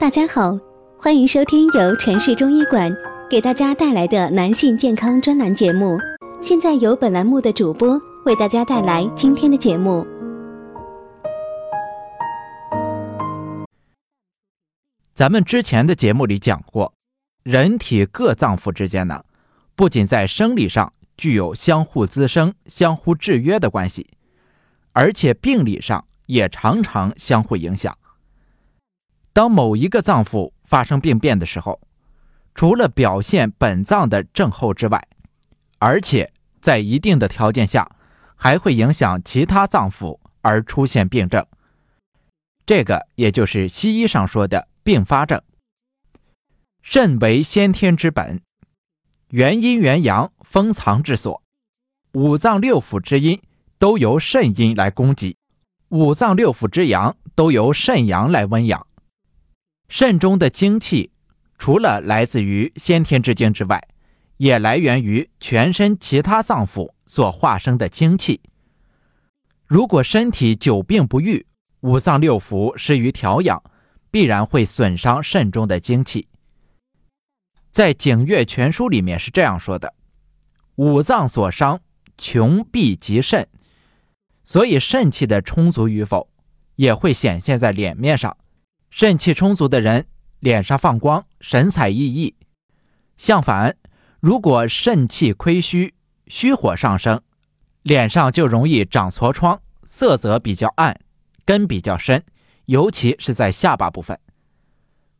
大家好，欢迎收听由城市中医馆给大家带来的男性健康专栏节目。现在由本栏目的主播为大家带来今天的节目。咱们之前的节目里讲过，人体各脏腑之间呢，不仅在生理上具有相互滋生、相互制约的关系，而且病理上也常常相互影响。当某一个脏腑发生病变的时候，除了表现本脏的症候之外，而且在一定的条件下，还会影响其他脏腑而出现病症。这个也就是西医上说的。并发症，肾为先天之本，元阴元阳，封藏之所。五脏六腑之阴都由肾阴来供给，五脏六腑之阳都由肾阳来温养。肾中的精气，除了来自于先天之精之外，也来源于全身其他脏腑所化生的精气。如果身体久病不愈，五脏六腑失于调养。必然会损伤肾中的精气。在《景岳全书》里面是这样说的：“五脏所伤，穷必及肾。”所以肾气的充足与否，也会显现在脸面上。肾气充足的人，脸上放光，神采奕奕；相反，如果肾气亏虚，虚火上升，脸上就容易长痤疮，色泽比较暗，根比较深。尤其是在下巴部分，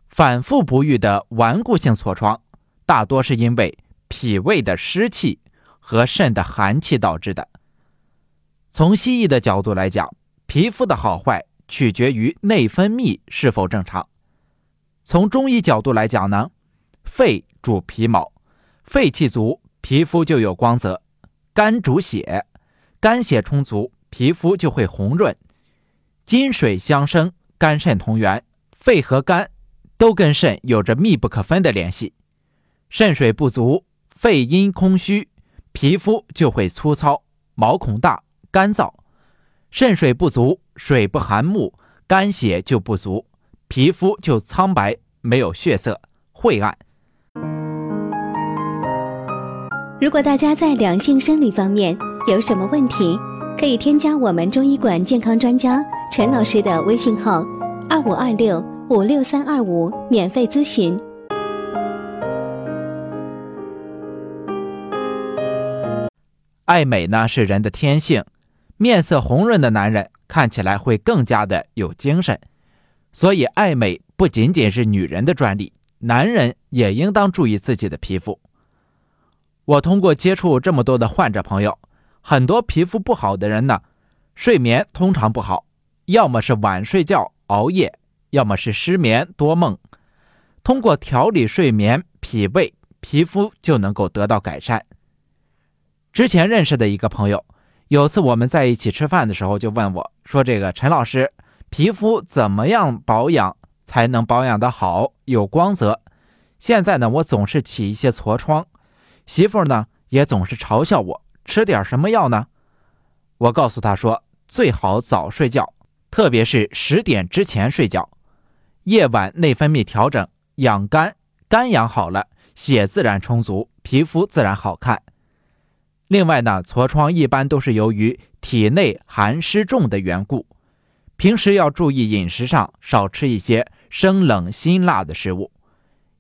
反复不愈的顽固性痤疮，大多是因为脾胃的湿气和肾的寒气导致的。从西医的角度来讲，皮肤的好坏取决于内分泌是否正常。从中医角度来讲呢，肺主皮毛，肺气足，皮肤就有光泽；肝主血，肝血充足，皮肤就会红润。金水相生。肝肾同源，肺和肝都跟肾有着密不可分的联系。肾水不足，肺阴空虚，皮肤就会粗糙、毛孔大、干燥；肾水不足，水不含木，肝血就不足，皮肤就苍白、没有血色、晦暗。如果大家在两性生理方面有什么问题，可以添加我们中医馆健康专家。陈老师的微信号：二五二六五六三二五，免费咨询。爱美呢是人的天性，面色红润的男人看起来会更加的有精神，所以爱美不仅仅是女人的专利，男人也应当注意自己的皮肤。我通过接触这么多的患者朋友，很多皮肤不好的人呢，睡眠通常不好。要么是晚睡觉熬夜，要么是失眠多梦。通过调理睡眠、脾胃，皮肤就能够得到改善。之前认识的一个朋友，有次我们在一起吃饭的时候，就问我说：“这个陈老师，皮肤怎么样保养才能保养的好、有光泽？现在呢，我总是起一些痤疮，媳妇呢也总是嘲笑我，吃点什么药呢？”我告诉他说：“最好早睡觉。”特别是十点之前睡觉，夜晚内分泌调整，养肝，肝养好了，血自然充足，皮肤自然好看。另外呢，痤疮一般都是由于体内寒湿重的缘故，平时要注意饮食上少吃一些生冷辛辣的食物，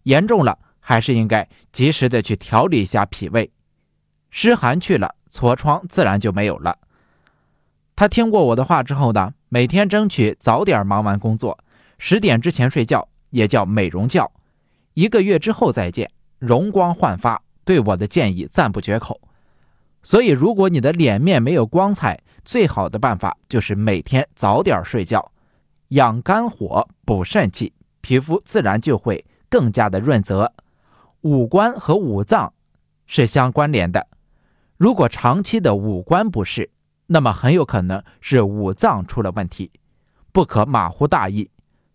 严重了还是应该及时的去调理一下脾胃，湿寒去了，痤疮自然就没有了。他听过我的话之后呢？每天争取早点忙完工作，十点之前睡觉，也叫美容觉。一个月之后再见，容光焕发。对我的建议赞不绝口。所以，如果你的脸面没有光彩，最好的办法就是每天早点睡觉，养肝火，补肾气，皮肤自然就会更加的润泽。五官和五脏是相关联的，如果长期的五官不适，那么很有可能是五脏出了问题，不可马虎大意，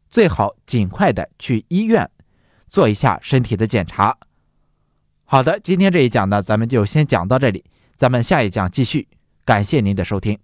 最好尽快的去医院做一下身体的检查。好的，今天这一讲呢，咱们就先讲到这里，咱们下一讲继续。感谢您的收听。